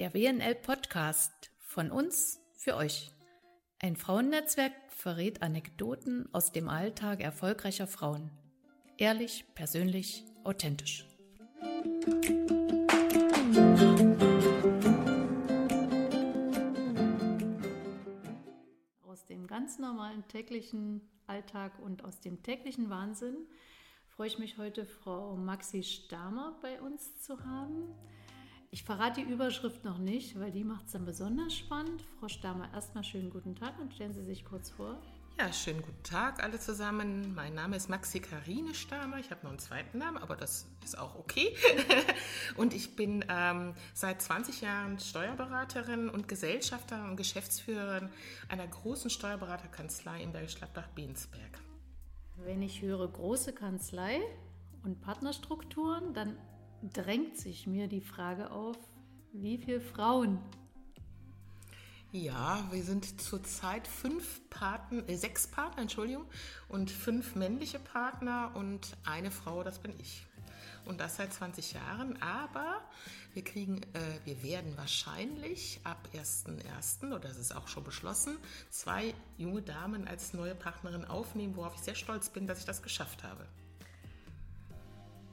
Der WNL Podcast von uns für euch. Ein Frauennetzwerk verrät Anekdoten aus dem Alltag erfolgreicher Frauen. Ehrlich, persönlich, authentisch. Aus dem ganz normalen täglichen Alltag und aus dem täglichen Wahnsinn freue ich mich heute, Frau Maxi Stamer bei uns zu haben. Ich verrate die Überschrift noch nicht, weil die macht es dann besonders spannend. Frau Stamer, erstmal schönen guten Tag und stellen Sie sich kurz vor. Ja, schönen guten Tag alle zusammen. Mein Name ist Maxi Karine Stamer. Ich habe noch einen zweiten Namen, aber das ist auch okay. und ich bin ähm, seit 20 Jahren Steuerberaterin und Gesellschafterin und Geschäftsführerin einer großen Steuerberaterkanzlei in Bergisch Gladbach-Bensberg. Wenn ich höre große Kanzlei und Partnerstrukturen, dann drängt sich mir die Frage auf, wie viele Frauen? Ja, wir sind zurzeit fünf Partner, äh, sechs Partner, Entschuldigung, und fünf männliche Partner und eine Frau, das bin ich. Und das seit 20 Jahren. Aber wir kriegen, äh, wir werden wahrscheinlich ab 1.1., oder das ist auch schon beschlossen, zwei junge Damen als neue Partnerin aufnehmen, worauf ich sehr stolz bin, dass ich das geschafft habe.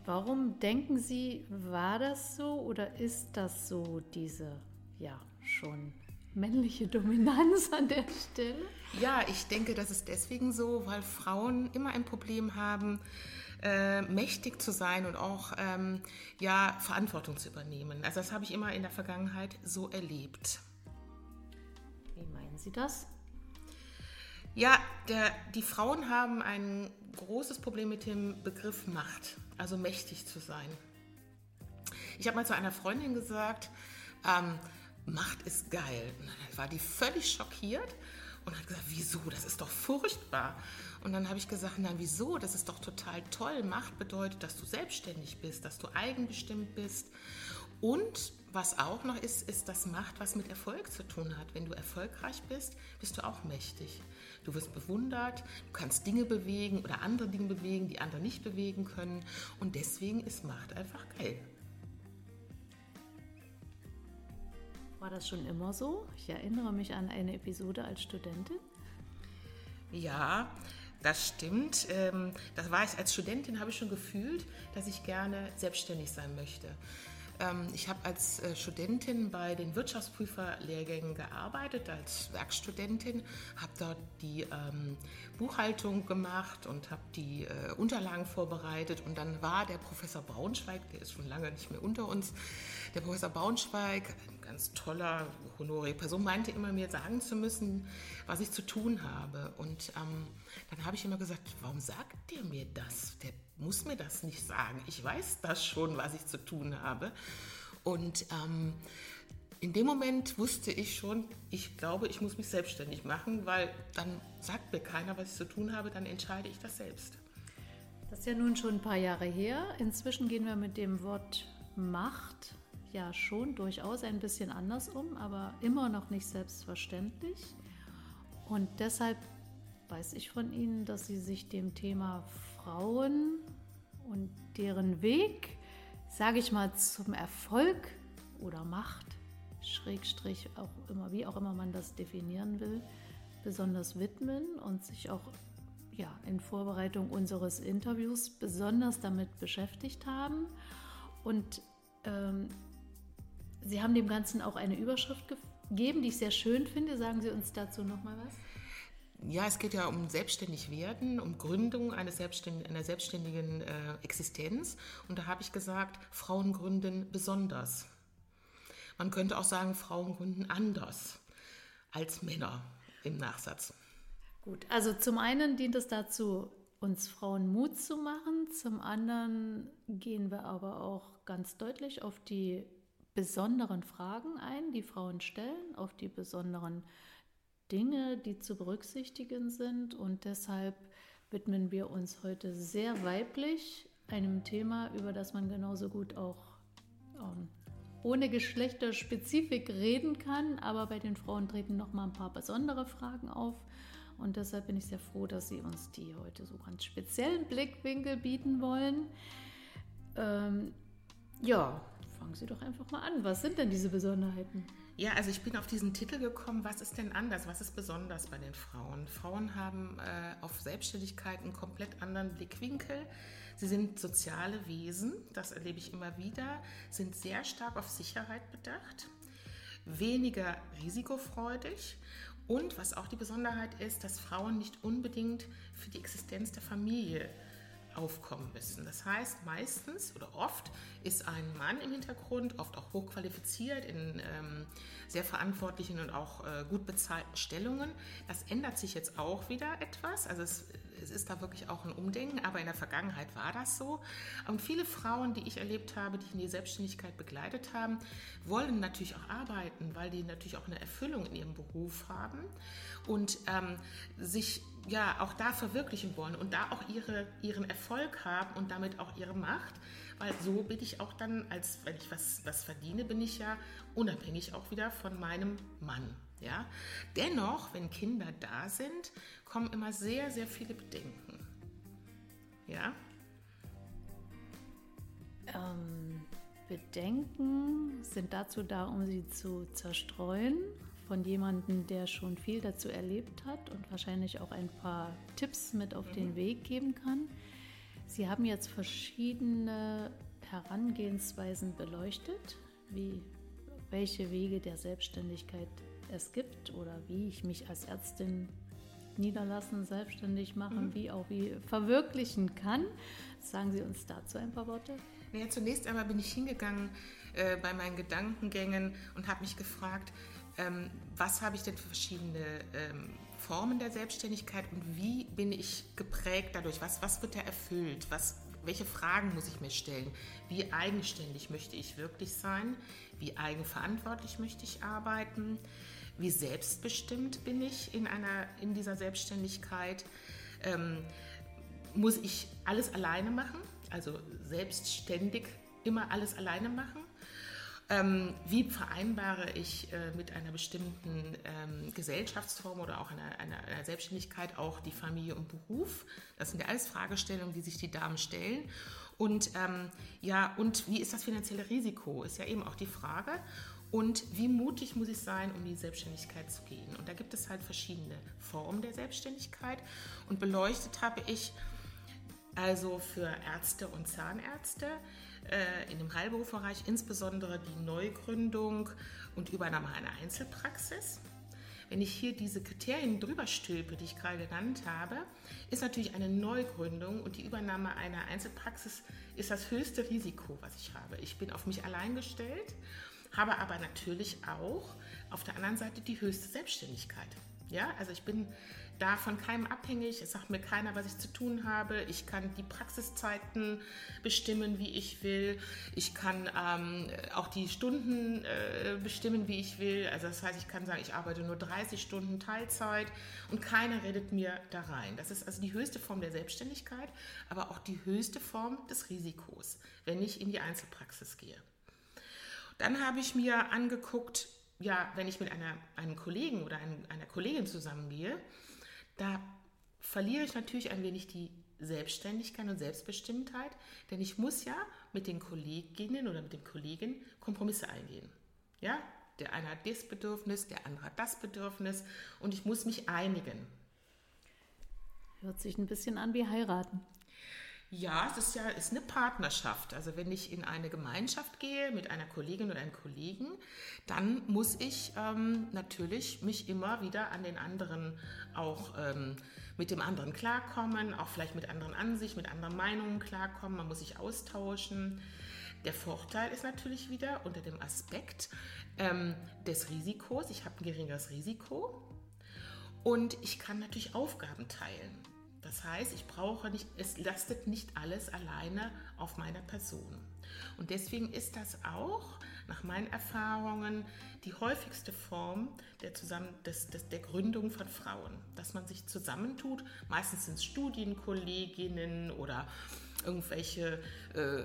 Warum denken Sie, war das so oder ist das so, diese ja schon männliche Dominanz an der Stelle? Ja, ich denke, das ist deswegen so, weil Frauen immer ein Problem haben, äh, mächtig zu sein und auch ähm, ja, Verantwortung zu übernehmen. Also das habe ich immer in der Vergangenheit so erlebt. Wie meinen Sie das? Ja, der, die Frauen haben ein großes Problem mit dem Begriff Macht, also mächtig zu sein. Ich habe mal zu einer Freundin gesagt, ähm, Macht ist geil. Und dann war die völlig schockiert und hat gesagt, wieso, das ist doch furchtbar. Und dann habe ich gesagt, nein, wieso, das ist doch total toll. Macht bedeutet, dass du selbstständig bist, dass du eigenbestimmt bist. Und was auch noch ist, ist, dass Macht was mit Erfolg zu tun hat. Wenn du erfolgreich bist, bist du auch mächtig. Du wirst bewundert, du kannst Dinge bewegen oder andere Dinge bewegen, die andere nicht bewegen können. Und deswegen ist Macht einfach geil. War das schon immer so? Ich erinnere mich an eine Episode als Studentin. Ja, das stimmt. Ähm, das war ich als Studentin, habe ich schon gefühlt, dass ich gerne selbstständig sein möchte. Ähm, ich habe als äh, Studentin bei den Wirtschaftsprüferlehrgängen gearbeitet, als Werkstudentin, habe dort die ähm, Buchhaltung gemacht und habe die äh, Unterlagen vorbereitet. Und dann war der Professor Braunschweig, der ist schon lange nicht mehr unter uns, der Professor Braunschweig, ganz toller, honorige Person, meinte immer mir sagen zu müssen, was ich zu tun habe. Und ähm, dann habe ich immer gesagt, warum sagt der mir das? Der muss mir das nicht sagen. Ich weiß das schon, was ich zu tun habe. Und ähm, in dem Moment wusste ich schon, ich glaube, ich muss mich selbstständig machen, weil dann sagt mir keiner, was ich zu tun habe, dann entscheide ich das selbst. Das ist ja nun schon ein paar Jahre her. Inzwischen gehen wir mit dem Wort Macht ja schon durchaus ein bisschen anders um, aber immer noch nicht selbstverständlich. Und deshalb weiß ich von Ihnen, dass Sie sich dem Thema Frauen und deren Weg, sage ich mal, zum Erfolg oder Macht, Schrägstrich, auch immer, wie auch immer man das definieren will, besonders widmen und sich auch ja, in Vorbereitung unseres Interviews besonders damit beschäftigt haben. Und ähm, Sie haben dem Ganzen auch eine Überschrift gegeben, die ich sehr schön finde. Sagen Sie uns dazu nochmal was. Ja, es geht ja um selbstständig werden, um Gründung eines selbstständigen, einer selbstständigen äh, Existenz. Und da habe ich gesagt, Frauen gründen besonders. Man könnte auch sagen, Frauen gründen anders als Männer im Nachsatz. Gut, also zum einen dient es dazu, uns Frauen Mut zu machen. Zum anderen gehen wir aber auch ganz deutlich auf die besonderen Fragen ein, die Frauen stellen, auf die besonderen Dinge, die zu berücksichtigen sind. Und deshalb widmen wir uns heute sehr weiblich einem Thema, über das man genauso gut auch ähm, ohne Geschlechterspezifik reden kann. Aber bei den Frauen treten noch mal ein paar besondere Fragen auf. Und deshalb bin ich sehr froh, dass Sie uns die heute so ganz speziellen Blickwinkel bieten wollen. Ähm, ja, Sie doch einfach mal an. Was sind denn diese Besonderheiten? Ja, also ich bin auf diesen Titel gekommen, was ist denn anders, was ist besonders bei den Frauen? Frauen haben äh, auf Selbstständigkeit einen komplett anderen Blickwinkel. Sie sind soziale Wesen, das erlebe ich immer wieder, sind sehr stark auf Sicherheit bedacht, weniger risikofreudig und was auch die Besonderheit ist, dass Frauen nicht unbedingt für die Existenz der Familie aufkommen müssen. Das heißt, meistens oder oft ist ein Mann im Hintergrund, oft auch hochqualifiziert in ähm, sehr verantwortlichen und auch äh, gut bezahlten Stellungen. Das ändert sich jetzt auch wieder etwas. Also es, es ist da wirklich auch ein Umdenken, aber in der Vergangenheit war das so. Und viele Frauen, die ich erlebt habe, die in die Selbstständigkeit begleitet haben, wollen natürlich auch arbeiten, weil die natürlich auch eine Erfüllung in ihrem Beruf haben und ähm, sich ja auch da verwirklichen wollen und da auch ihre, ihren Erfolg haben und damit auch ihre Macht, weil so bin ich auch dann, als wenn ich was, was verdiene, bin ich ja unabhängig auch wieder von meinem Mann. Ja? Dennoch, wenn Kinder da sind, kommen immer sehr, sehr viele Bedenken. Ja? Ähm, Bedenken sind dazu da, um sie zu zerstreuen von jemandem, der schon viel dazu erlebt hat und wahrscheinlich auch ein paar Tipps mit auf den mhm. Weg geben kann. Sie haben jetzt verschiedene Herangehensweisen beleuchtet, wie welche Wege der Selbstständigkeit es gibt oder wie ich mich als Ärztin niederlassen, selbstständig machen, mhm. wie auch wie verwirklichen kann. Sagen Sie uns dazu ein paar Worte. Ja, zunächst einmal bin ich hingegangen äh, bei meinen Gedankengängen und habe mich gefragt, ähm, was habe ich denn für verschiedene ähm, Formen der Selbstständigkeit und wie bin ich geprägt dadurch? Was, was wird da erfüllt? Was, welche Fragen muss ich mir stellen? Wie eigenständig möchte ich wirklich sein? Wie eigenverantwortlich möchte ich arbeiten? Wie selbstbestimmt bin ich in, einer, in dieser Selbstständigkeit? Ähm, muss ich alles alleine machen? Also selbstständig immer alles alleine machen? Ähm, wie vereinbare ich äh, mit einer bestimmten ähm, Gesellschaftsform oder auch einer, einer, einer, Selbstständigkeit auch die Familie und Beruf? Das sind ja alles Fragestellungen, die sich die Damen stellen. Und ähm, ja, und wie ist das finanzielle Risiko? Ist ja eben auch die Frage. Und wie mutig muss ich sein, um in die Selbstständigkeit zu gehen? Und da gibt es halt verschiedene Formen der Selbstständigkeit. Und beleuchtet habe ich also für Ärzte und Zahnärzte äh, in dem Heilberufsbereich insbesondere die Neugründung und Übernahme einer Einzelpraxis. Wenn ich hier diese Kriterien drüber stülpe, die ich gerade genannt habe, ist natürlich eine Neugründung und die Übernahme einer Einzelpraxis ist das höchste Risiko, was ich habe. Ich bin auf mich allein gestellt, habe aber natürlich auch auf der anderen Seite die höchste Selbstständigkeit. Ja, also ich bin da von keinem abhängig. Es sagt mir keiner, was ich zu tun habe. Ich kann die Praxiszeiten bestimmen, wie ich will. Ich kann ähm, auch die Stunden äh, bestimmen, wie ich will. Also das heißt, ich kann sagen, ich arbeite nur 30 Stunden Teilzeit und keiner redet mir da rein. Das ist also die höchste Form der Selbstständigkeit, aber auch die höchste Form des Risikos, wenn ich in die Einzelpraxis gehe. Dann habe ich mir angeguckt, ja, wenn ich mit einer, einem Kollegen oder einem, einer Kollegin zusammengehe, da verliere ich natürlich ein wenig die Selbstständigkeit und Selbstbestimmtheit, denn ich muss ja mit den Kolleginnen oder mit den Kollegen Kompromisse eingehen. Ja, der eine hat das Bedürfnis, der andere hat das Bedürfnis und ich muss mich einigen. Hört sich ein bisschen an wie heiraten. Ja, es ist ja ist eine Partnerschaft. Also wenn ich in eine Gemeinschaft gehe mit einer Kollegin oder einem Kollegen, dann muss ich ähm, natürlich mich immer wieder an den anderen auch ähm, mit dem anderen klarkommen, auch vielleicht mit anderen Ansichten, mit anderen Meinungen klarkommen. Man muss sich austauschen. Der Vorteil ist natürlich wieder unter dem Aspekt ähm, des Risikos. Ich habe ein geringeres Risiko und ich kann natürlich Aufgaben teilen. Das heißt, ich brauche nicht, es lastet nicht alles alleine auf meiner Person. Und deswegen ist das auch nach meinen Erfahrungen die häufigste Form der, Zusammen des, des, der Gründung von Frauen, dass man sich zusammentut. Meistens sind es Studienkolleginnen oder irgendwelche äh,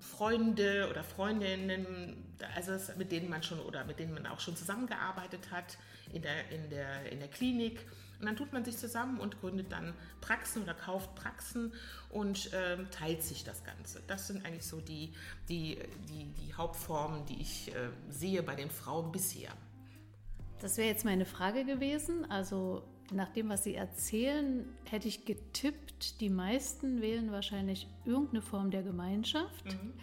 Freunde oder Freundinnen, also mit denen man schon oder mit denen man auch schon zusammengearbeitet hat in der, in der, in der Klinik Und dann tut man sich zusammen und gründet dann Praxen oder kauft Praxen und ähm, teilt sich das Ganze. Das sind eigentlich so die, die, die, die Hauptformen, die ich äh, sehe bei den Frauen bisher. Das wäre jetzt meine Frage gewesen. Also nach dem, was Sie erzählen, hätte ich getippt, die meisten wählen wahrscheinlich irgendeine Form der Gemeinschaft. Mhm.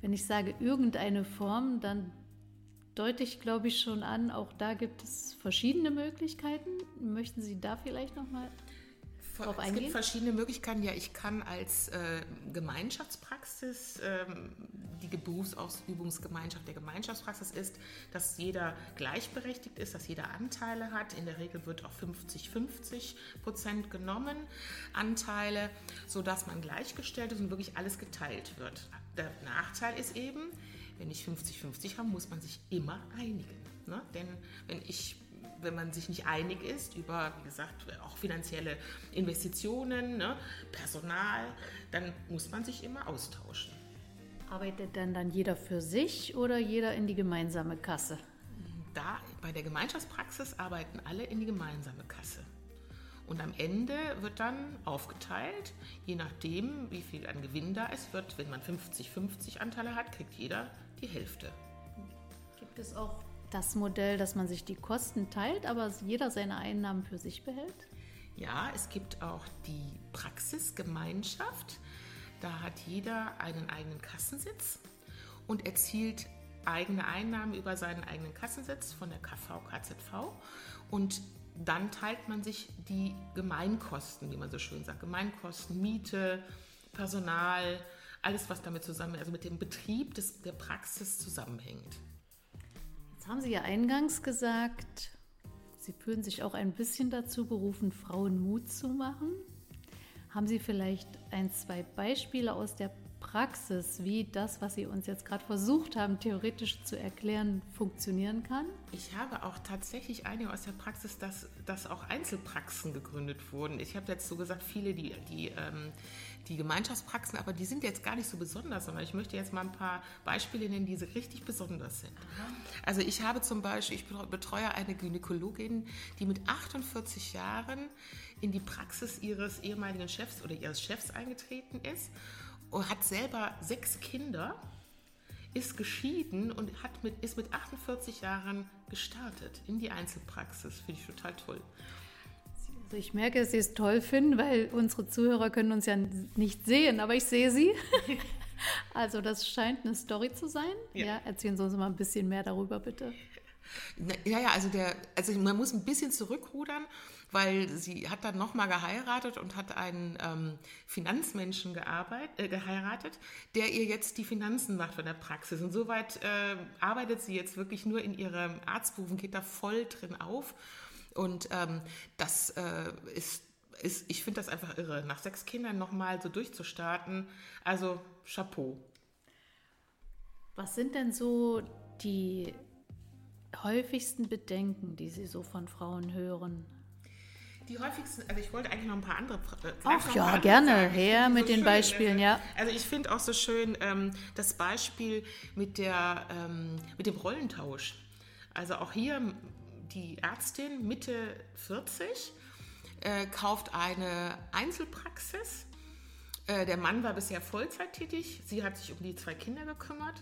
Wenn ich sage irgendeine Form, dann deute ich, glaube ich, schon an, auch da gibt es verschiedene Möglichkeiten. Möchten Sie da vielleicht nochmal drauf eingehen? Es gibt verschiedene Möglichkeiten. Ja, ich kann als äh, Gemeinschaftspraxis, ähm, die Berufsausübungsgemeinschaft der Gemeinschaftspraxis ist, dass jeder gleichberechtigt ist, dass jeder Anteile hat. In der Regel wird auch 50-50 Prozent genommen, Anteile, sodass man gleichgestellt ist und wirklich alles geteilt wird. Der Nachteil ist eben, wenn ich 50-50 habe, muss man sich immer einigen. Ne? Denn wenn ich wenn man sich nicht einig ist über, wie gesagt, auch finanzielle Investitionen, ne, Personal, dann muss man sich immer austauschen. Arbeitet dann dann jeder für sich oder jeder in die gemeinsame Kasse? Da bei der Gemeinschaftspraxis arbeiten alle in die gemeinsame Kasse. Und am Ende wird dann aufgeteilt, je nachdem, wie viel an Gewinn da ist, wird, wenn man 50-50 Anteile hat, kriegt jeder die Hälfte. Gibt es auch das Modell, dass man sich die Kosten teilt, aber jeder seine Einnahmen für sich behält? Ja, es gibt auch die Praxisgemeinschaft. Da hat jeder einen eigenen Kassensitz und erzielt eigene Einnahmen über seinen eigenen Kassensitz von der KV, KZV. Und dann teilt man sich die Gemeinkosten, wie man so schön sagt. Gemeinkosten, Miete, Personal, alles, was damit zusammen, also mit dem Betrieb des, der Praxis zusammenhängt. Jetzt haben Sie ja eingangs gesagt, Sie fühlen sich auch ein bisschen dazu berufen, Frauen Mut zu machen. Haben Sie vielleicht ein, zwei Beispiele aus der Praxis, wie das, was Sie uns jetzt gerade versucht haben, theoretisch zu erklären, funktionieren kann? Ich habe auch tatsächlich einige aus der Praxis, dass, dass auch Einzelpraxen gegründet wurden. Ich habe jetzt so gesagt, viele, die, die, ähm, die Gemeinschaftspraxen, aber die sind jetzt gar nicht so besonders, sondern ich möchte jetzt mal ein paar Beispiele nennen, die richtig besonders sind. Aha. Also ich habe zum Beispiel, ich betreue eine Gynäkologin, die mit 48 Jahren in die Praxis ihres ehemaligen Chefs oder ihres Chefs eingetreten ist hat selber sechs Kinder, ist geschieden und hat mit, ist mit 48 Jahren gestartet in die Einzelpraxis. Finde ich total toll. Also ich merke, dass Sie es toll finden, weil unsere Zuhörer können uns ja nicht sehen, aber ich sehe sie. Also das scheint eine Story zu sein. Ja. ja erzählen Sie uns mal ein bisschen mehr darüber, bitte. Ja, ja, also, der, also man muss ein bisschen zurückrudern weil sie hat dann nochmal geheiratet und hat einen ähm, Finanzmenschen gearbeit, äh, geheiratet, der ihr jetzt die Finanzen macht von der Praxis. Und soweit äh, arbeitet sie jetzt wirklich nur in ihrem Arztberuf und geht da voll drin auf. Und ähm, das äh, ist, ist, ich finde das einfach irre, nach sechs Kindern nochmal so durchzustarten. Also Chapeau. Was sind denn so die häufigsten Bedenken, die Sie so von Frauen hören? Die häufigsten, also ich wollte eigentlich noch ein paar andere. Äh, Ach ja, gerne, her mit so den schön, Beispielen, also, ja. Also ich finde auch so schön ähm, das Beispiel mit, der, ähm, mit dem Rollentausch. Also auch hier die Ärztin Mitte 40 äh, kauft eine Einzelpraxis. Äh, der Mann war bisher Vollzeit tätig, sie hat sich um die zwei Kinder gekümmert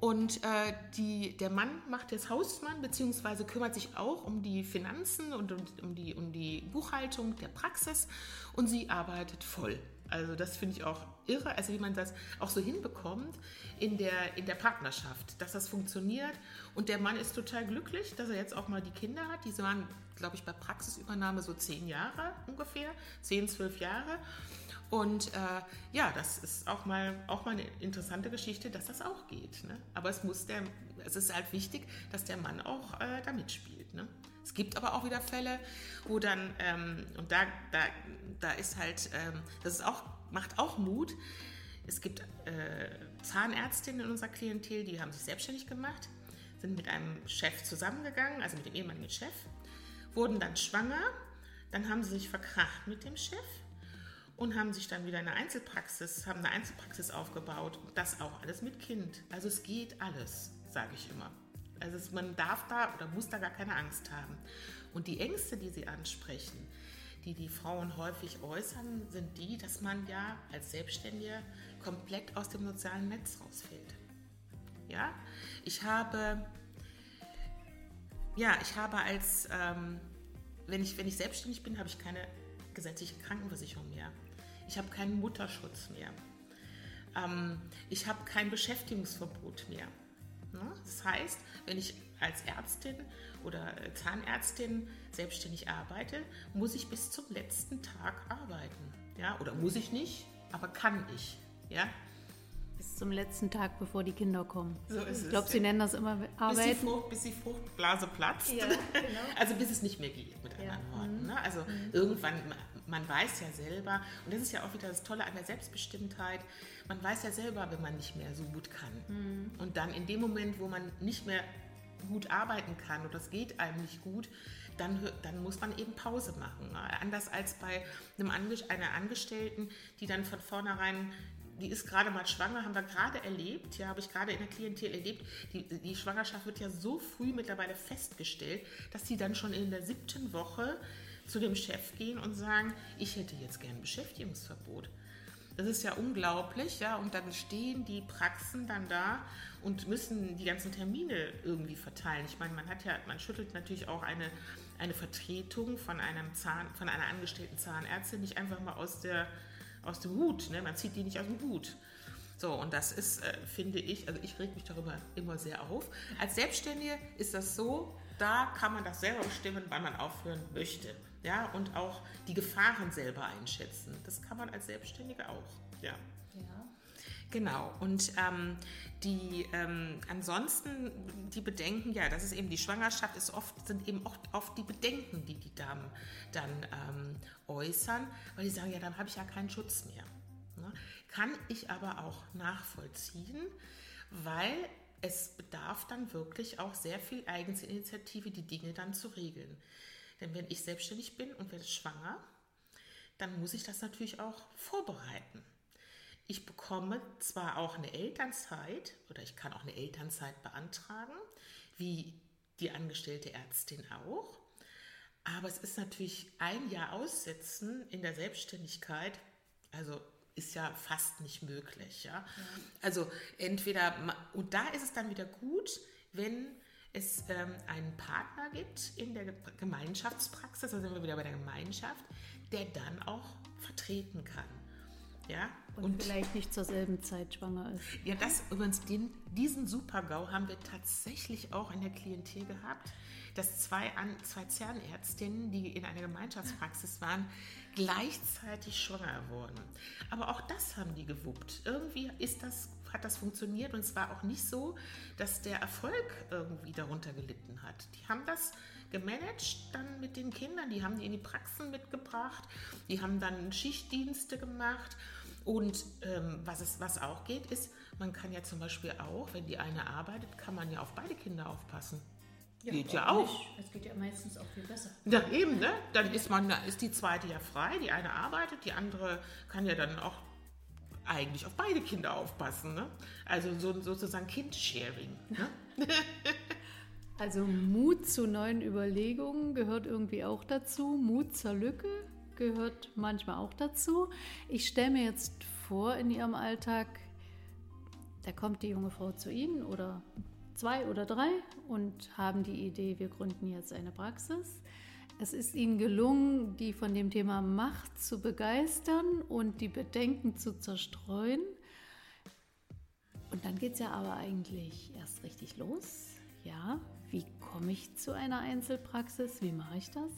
und äh, die, der Mann macht jetzt Hausmann, beziehungsweise kümmert sich auch um die Finanzen und um, um, die, um die Buchhaltung der Praxis und sie arbeitet voll. Also das finde ich auch irre, also wie man das auch so hinbekommt in der, in der Partnerschaft, dass das funktioniert. Und der Mann ist total glücklich, dass er jetzt auch mal die Kinder hat. Diese waren, glaube ich, bei Praxisübernahme so zehn Jahre ungefähr, zehn, zwölf Jahre. Und äh, ja, das ist auch mal, auch mal eine interessante Geschichte, dass das auch geht. Ne? Aber es muss der, es ist halt wichtig, dass der Mann auch äh, da mitspielt. Ne? Es gibt aber auch wieder Fälle, wo dann, ähm, und da, da, da ist halt, ähm, das ist auch, macht auch Mut. Es gibt äh, Zahnärztinnen in unserer Klientel, die haben sich selbstständig gemacht, sind mit einem Chef zusammengegangen, also mit dem ehemaligen Chef, wurden dann schwanger, dann haben sie sich verkracht mit dem Chef und haben sich dann wieder eine Einzelpraxis, haben eine Einzelpraxis aufgebaut. Das auch alles mit Kind. Also es geht alles, sage ich immer. Also es, man darf da oder muss da gar keine Angst haben. Und die Ängste, die Sie ansprechen, die die Frauen häufig äußern, sind die, dass man ja als Selbstständiger komplett aus dem sozialen Netz rausfällt. Ja, ich habe, ja, ich habe als, ähm, wenn, ich, wenn ich selbstständig bin, habe ich keine gesetzliche Krankenversicherung mehr. Ich habe keinen Mutterschutz mehr. Ähm, ich habe kein Beschäftigungsverbot mehr. Ne? Das heißt, wenn ich als Ärztin oder Zahnärztin selbstständig arbeite, muss ich bis zum letzten Tag arbeiten. Ja? Oder muss ich nicht, aber kann ich. Ja? Bis zum letzten Tag, bevor die Kinder kommen. So ist ich glaube, Sie nennen das immer Arbeiten. Bis die, Frucht, bis die Fruchtblase platzt. Ja, genau. Also bis es nicht mehr geht, mit anderen ja. Worten. Ne? Also mhm. irgendwann, man weiß ja selber, und das ist ja auch wieder das Tolle an der Selbstbestimmtheit, man weiß ja selber, wenn man nicht mehr so gut kann. Mhm. Und dann in dem Moment, wo man nicht mehr gut arbeiten kann und das geht einem nicht gut, dann, dann muss man eben Pause machen. Anders als bei einem Ange einer Angestellten, die dann von vornherein die ist gerade mal schwanger, haben wir gerade erlebt, ja, habe ich gerade in der Klientel erlebt. Die, die Schwangerschaft wird ja so früh mittlerweile festgestellt, dass sie dann schon in der siebten Woche zu dem Chef gehen und sagen, ich hätte jetzt gern Beschäftigungsverbot. Das ist ja unglaublich, ja, und dann stehen die Praxen dann da und müssen die ganzen Termine irgendwie verteilen. Ich meine, man hat ja, man schüttelt natürlich auch eine, eine Vertretung von einem Zahn, von einer angestellten Zahnärztin nicht einfach mal aus der aus dem Hut, ne? Man zieht die nicht aus dem Hut. So, und das ist, äh, finde ich, also ich reg mich darüber immer sehr auf. Als Selbstständige ist das so, da kann man das selber bestimmen, wann man aufhören möchte ja, und auch die Gefahren selber einschätzen. Das kann man als Selbstständige auch, ja. ja. Genau, und ähm, die ähm, ansonsten die Bedenken, ja, das ist eben die Schwangerschaft, ist oft, sind eben oft, oft die Bedenken, die die Damen dann ähm, äußern, weil die sagen, ja, dann habe ich ja keinen Schutz mehr. Ne? Kann ich aber auch nachvollziehen, weil es bedarf dann wirklich auch sehr viel Eigeninitiative, die Dinge dann zu regeln. Denn wenn ich selbstständig bin und werde schwanger, dann muss ich das natürlich auch vorbereiten. Ich bekomme zwar auch eine Elternzeit oder ich kann auch eine Elternzeit beantragen, wie die angestellte Ärztin auch. Aber es ist natürlich ein Jahr aussetzen in der Selbstständigkeit, also ist ja fast nicht möglich. Ja? ja. Also entweder, und da ist es dann wieder gut, wenn es ähm, einen Partner gibt in der Gemeinschaftspraxis, da sind wir wieder bei der Gemeinschaft, der dann auch vertreten kann. Ja? Und, und vielleicht nicht zur selben Zeit schwanger ist. Ja, das übrigens, den, diesen Super-GAU haben wir tatsächlich auch in der Klientel gehabt, dass zwei, An zwei Zahnärztinnen, die in einer Gemeinschaftspraxis waren, gleichzeitig schwanger wurden. Aber auch das haben die gewuppt. Irgendwie ist das hat das funktioniert und es war auch nicht so, dass der Erfolg irgendwie darunter gelitten hat. Die haben das gemanagt dann mit den Kindern, die haben die in die Praxen mitgebracht, die haben dann Schichtdienste gemacht und ähm, was, es, was auch geht, ist, man kann ja zum Beispiel auch, wenn die eine arbeitet, kann man ja auf beide Kinder aufpassen. Ja, geht ja auch. Es geht ja meistens auch viel besser. Ja, eben, ne? Dann ist man, ist die zweite ja frei, die eine arbeitet, die andere kann ja dann auch eigentlich auf beide Kinder aufpassen. Ne? Also so, sozusagen Kind-Sharing. Ne? also Mut zu neuen Überlegungen gehört irgendwie auch dazu. Mut zur Lücke gehört manchmal auch dazu. Ich stelle mir jetzt vor, in Ihrem Alltag, da kommt die junge Frau zu Ihnen oder zwei oder drei und haben die Idee, wir gründen jetzt eine Praxis. Es ist ihnen gelungen, die von dem Thema Macht zu begeistern und die Bedenken zu zerstreuen. Und dann geht es ja aber eigentlich erst richtig los. Ja, wie komme ich zu einer Einzelpraxis? Wie mache ich das?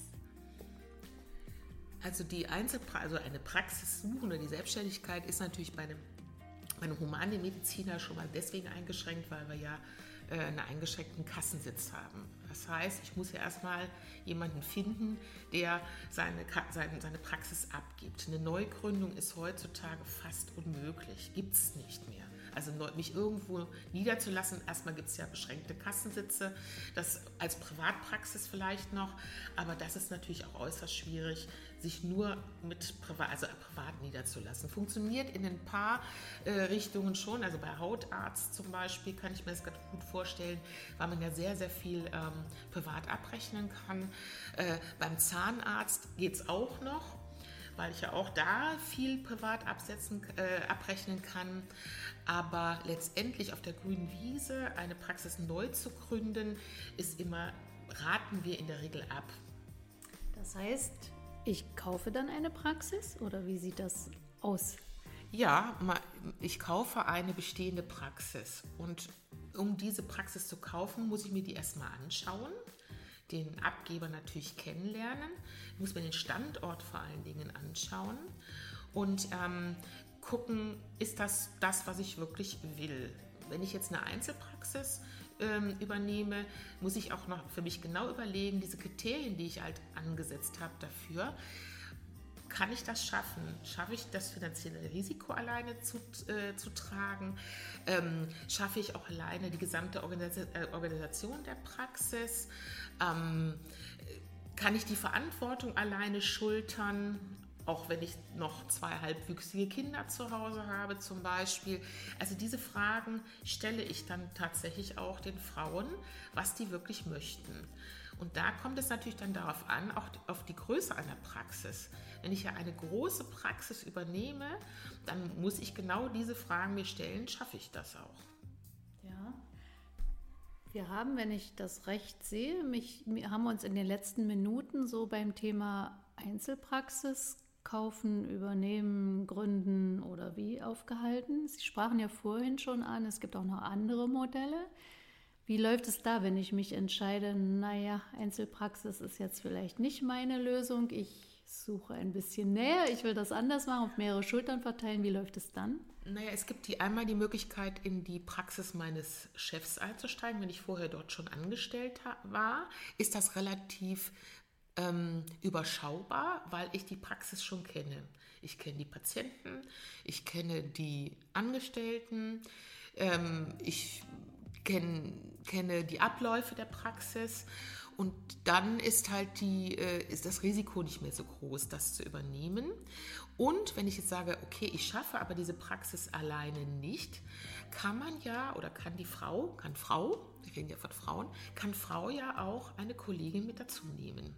Also die Einzelpraxis, also eine Praxis suchen oder die Selbstständigkeit ist natürlich bei einem, bei einem Humanmediziner schon mal deswegen eingeschränkt, weil wir ja äh, einen eingeschränkten Kassensitz haben. Das heißt, ich muss ja erstmal jemanden finden, der seine, seine, seine Praxis abgibt. Eine Neugründung ist heutzutage fast unmöglich, gibt es nicht mehr. Also mich irgendwo niederzulassen. Erstmal gibt es ja beschränkte Kassensitze, das als Privatpraxis vielleicht noch, aber das ist natürlich auch äußerst schwierig, sich nur mit Privat, also privat niederzulassen. Funktioniert in ein paar äh, Richtungen schon, also bei Hautarzt zum Beispiel kann ich mir das ganz gut vorstellen, weil man ja sehr, sehr viel ähm, privat abrechnen kann. Äh, beim Zahnarzt geht es auch noch weil ich ja auch da viel privat absetzen, äh, abrechnen kann. Aber letztendlich auf der grünen Wiese eine Praxis neu zu gründen, ist immer, raten wir in der Regel ab. Das heißt, ich kaufe dann eine Praxis oder wie sieht das aus? Ja, ich kaufe eine bestehende Praxis und um diese Praxis zu kaufen, muss ich mir die erstmal anschauen den Abgeber natürlich kennenlernen. Ich muss mir den Standort vor allen Dingen anschauen und ähm, gucken, ist das das, was ich wirklich will. Wenn ich jetzt eine Einzelpraxis ähm, übernehme, muss ich auch noch für mich genau überlegen, diese Kriterien, die ich halt angesetzt habe dafür, kann ich das schaffen? Schaffe ich das finanzielle Risiko alleine zu, äh, zu tragen? Ähm, schaffe ich auch alleine die gesamte äh, Organisation der Praxis? Ähm, kann ich die Verantwortung alleine schultern? Auch wenn ich noch zwei halbwüchsige Kinder zu Hause habe zum Beispiel. Also diese Fragen stelle ich dann tatsächlich auch den Frauen, was die wirklich möchten. Und da kommt es natürlich dann darauf an, auch auf die Größe einer Praxis. Wenn ich ja eine große Praxis übernehme, dann muss ich genau diese Fragen mir stellen, schaffe ich das auch? Ja. Wir haben, wenn ich das recht sehe, mich, haben uns in den letzten Minuten so beim Thema Einzelpraxis kaufen, übernehmen, gründen oder wie aufgehalten. Sie sprachen ja vorhin schon an, es gibt auch noch andere Modelle. Wie läuft es da, wenn ich mich entscheide, naja, Einzelpraxis ist jetzt vielleicht nicht meine Lösung, ich suche ein bisschen näher, ich will das anders machen, auf mehrere Schultern verteilen. Wie läuft es dann? Naja, es gibt die, einmal die Möglichkeit, in die Praxis meines Chefs einzusteigen. Wenn ich vorher dort schon angestellt war, ist das relativ ähm, überschaubar, weil ich die Praxis schon kenne. Ich kenne die Patienten, ich kenne die Angestellten, ähm, ich kenn, kenne die Abläufe der Praxis und dann ist halt die, äh, ist das Risiko nicht mehr so groß, das zu übernehmen. Und wenn ich jetzt sage, okay, ich schaffe aber diese Praxis alleine nicht, kann man ja oder kann die Frau, kann Frau, wir reden ja von Frauen, kann Frau ja auch eine Kollegin mit dazu nehmen.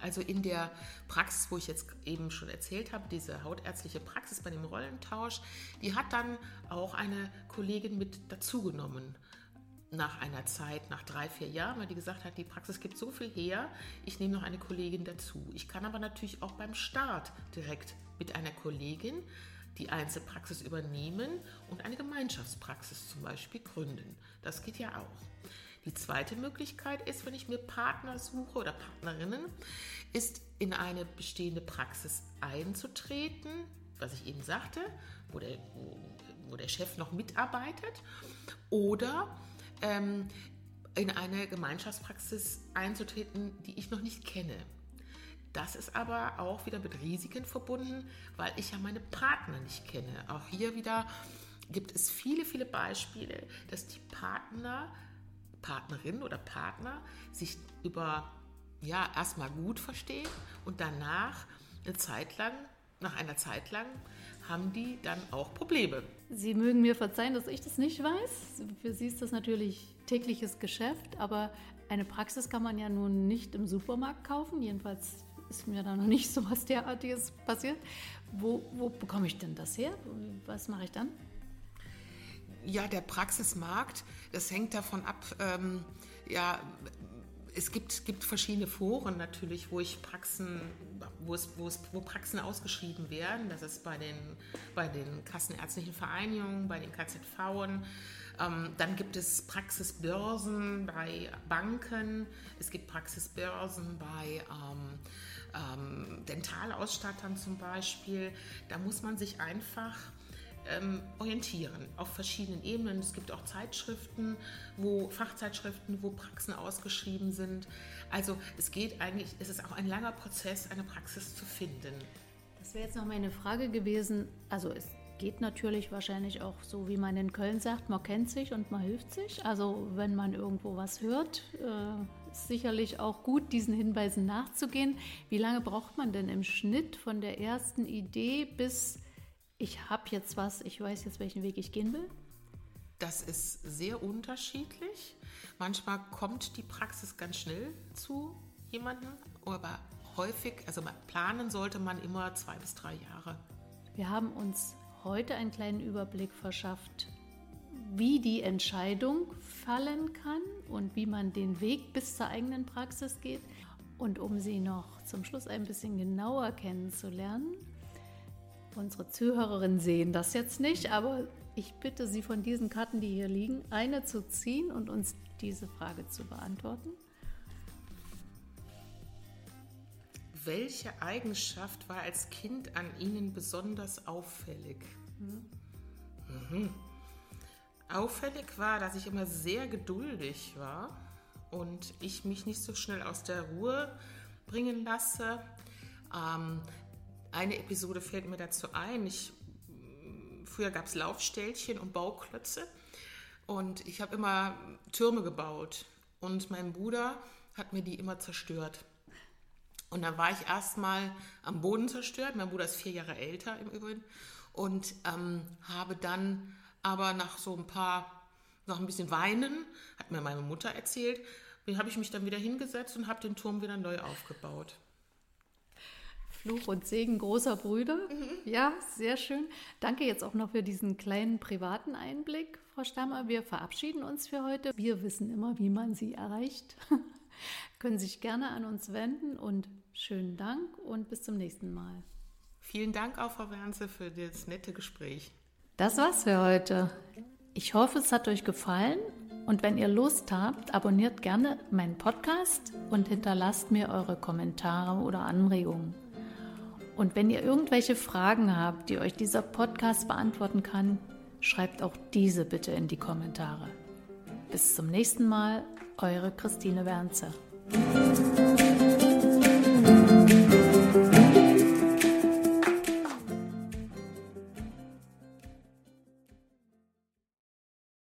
Also in der Praxis, wo ich jetzt eben schon erzählt habe, diese hautärztliche Praxis bei dem Rollentausch, die hat dann auch eine Kollegin mit dazugenommen nach einer Zeit, nach drei, vier Jahren, weil die gesagt hat, die Praxis gibt so viel her, ich nehme noch eine Kollegin dazu. Ich kann aber natürlich auch beim Start direkt mit einer Kollegin die Einzelpraxis übernehmen und eine Gemeinschaftspraxis zum Beispiel gründen. Das geht ja auch. Die zweite Möglichkeit ist, wenn ich mir Partner suche oder Partnerinnen, ist in eine bestehende Praxis einzutreten, was ich eben sagte, wo der, wo der Chef noch mitarbeitet, oder ähm, in eine Gemeinschaftspraxis einzutreten, die ich noch nicht kenne. Das ist aber auch wieder mit Risiken verbunden, weil ich ja meine Partner nicht kenne. Auch hier wieder gibt es viele, viele Beispiele, dass die Partner, Partnerin oder Partner sich über ja erstmal gut verstehen und danach eine Zeit lang, nach einer Zeit lang haben die dann auch Probleme. Sie mögen mir verzeihen, dass ich das nicht weiß. Für Sie ist das natürlich tägliches Geschäft, aber eine Praxis kann man ja nun nicht im Supermarkt kaufen. Jedenfalls ist mir da noch nicht so was derartiges passiert. Wo, wo bekomme ich denn das her? Was mache ich dann? Ja, der Praxismarkt, das hängt davon ab, ähm, ja, es gibt, gibt verschiedene Foren natürlich, wo ich Praxen, wo, es, wo, es, wo Praxen ausgeschrieben werden. Das ist bei den, bei den Kassenärztlichen Vereinigungen, bei den KZV. Ähm, dann gibt es Praxisbörsen bei Banken. Es gibt Praxisbörsen bei ähm, ähm, Dentalausstattern zum Beispiel. Da muss man sich einfach ähm, orientieren auf verschiedenen Ebenen. Es gibt auch Zeitschriften, wo Fachzeitschriften, wo Praxen ausgeschrieben sind. Also es geht eigentlich, es ist auch ein langer Prozess, eine Praxis zu finden. Das wäre jetzt noch meine Frage gewesen. Also es geht natürlich wahrscheinlich auch so, wie man in Köln sagt, man kennt sich und man hilft sich. Also wenn man irgendwo was hört, äh, ist sicherlich auch gut, diesen Hinweisen nachzugehen. Wie lange braucht man denn im Schnitt von der ersten Idee bis ich habe jetzt was, ich weiß jetzt, welchen Weg ich gehen will? Das ist sehr unterschiedlich. Manchmal kommt die Praxis ganz schnell zu jemandem, aber häufig, also planen sollte man immer zwei bis drei Jahre. Wir haben uns heute einen kleinen Überblick verschafft, wie die Entscheidung fallen kann und wie man den Weg bis zur eigenen Praxis geht. Und um sie noch zum Schluss ein bisschen genauer kennenzulernen, unsere Zuhörerinnen sehen das jetzt nicht, aber ich bitte Sie von diesen Karten, die hier liegen, eine zu ziehen und uns diese Frage zu beantworten. Welche Eigenschaft war als Kind an Ihnen besonders auffällig? Mhm. Mhm. Auffällig war, dass ich immer sehr geduldig war und ich mich nicht so schnell aus der Ruhe bringen lasse. Ähm, eine Episode fällt mir dazu ein. Ich, früher gab es Laufställchen und Bauklötze und ich habe immer Türme gebaut und mein Bruder hat mir die immer zerstört. Und dann war ich erstmal am Boden zerstört. Mein Bruder ist vier Jahre älter im Übrigen. Und ähm, habe dann aber nach so ein paar, noch ein bisschen weinen, hat mir meine Mutter erzählt, habe ich mich dann wieder hingesetzt und habe den Turm wieder neu aufgebaut. Fluch und Segen großer Brüder. Mhm. Ja, sehr schön. Danke jetzt auch noch für diesen kleinen privaten Einblick, Frau Stammer. Wir verabschieden uns für heute. Wir wissen immer, wie man Sie erreicht. Können sich gerne an uns wenden und schönen Dank und bis zum nächsten Mal. Vielen Dank auch, Frau Wernse, für das nette Gespräch. Das war's für heute. Ich hoffe, es hat euch gefallen und wenn ihr Lust habt, abonniert gerne meinen Podcast und hinterlasst mir eure Kommentare oder Anregungen. Und wenn ihr irgendwelche Fragen habt, die euch dieser Podcast beantworten kann, schreibt auch diese bitte in die Kommentare. Bis zum nächsten Mal, eure Christine Wernze.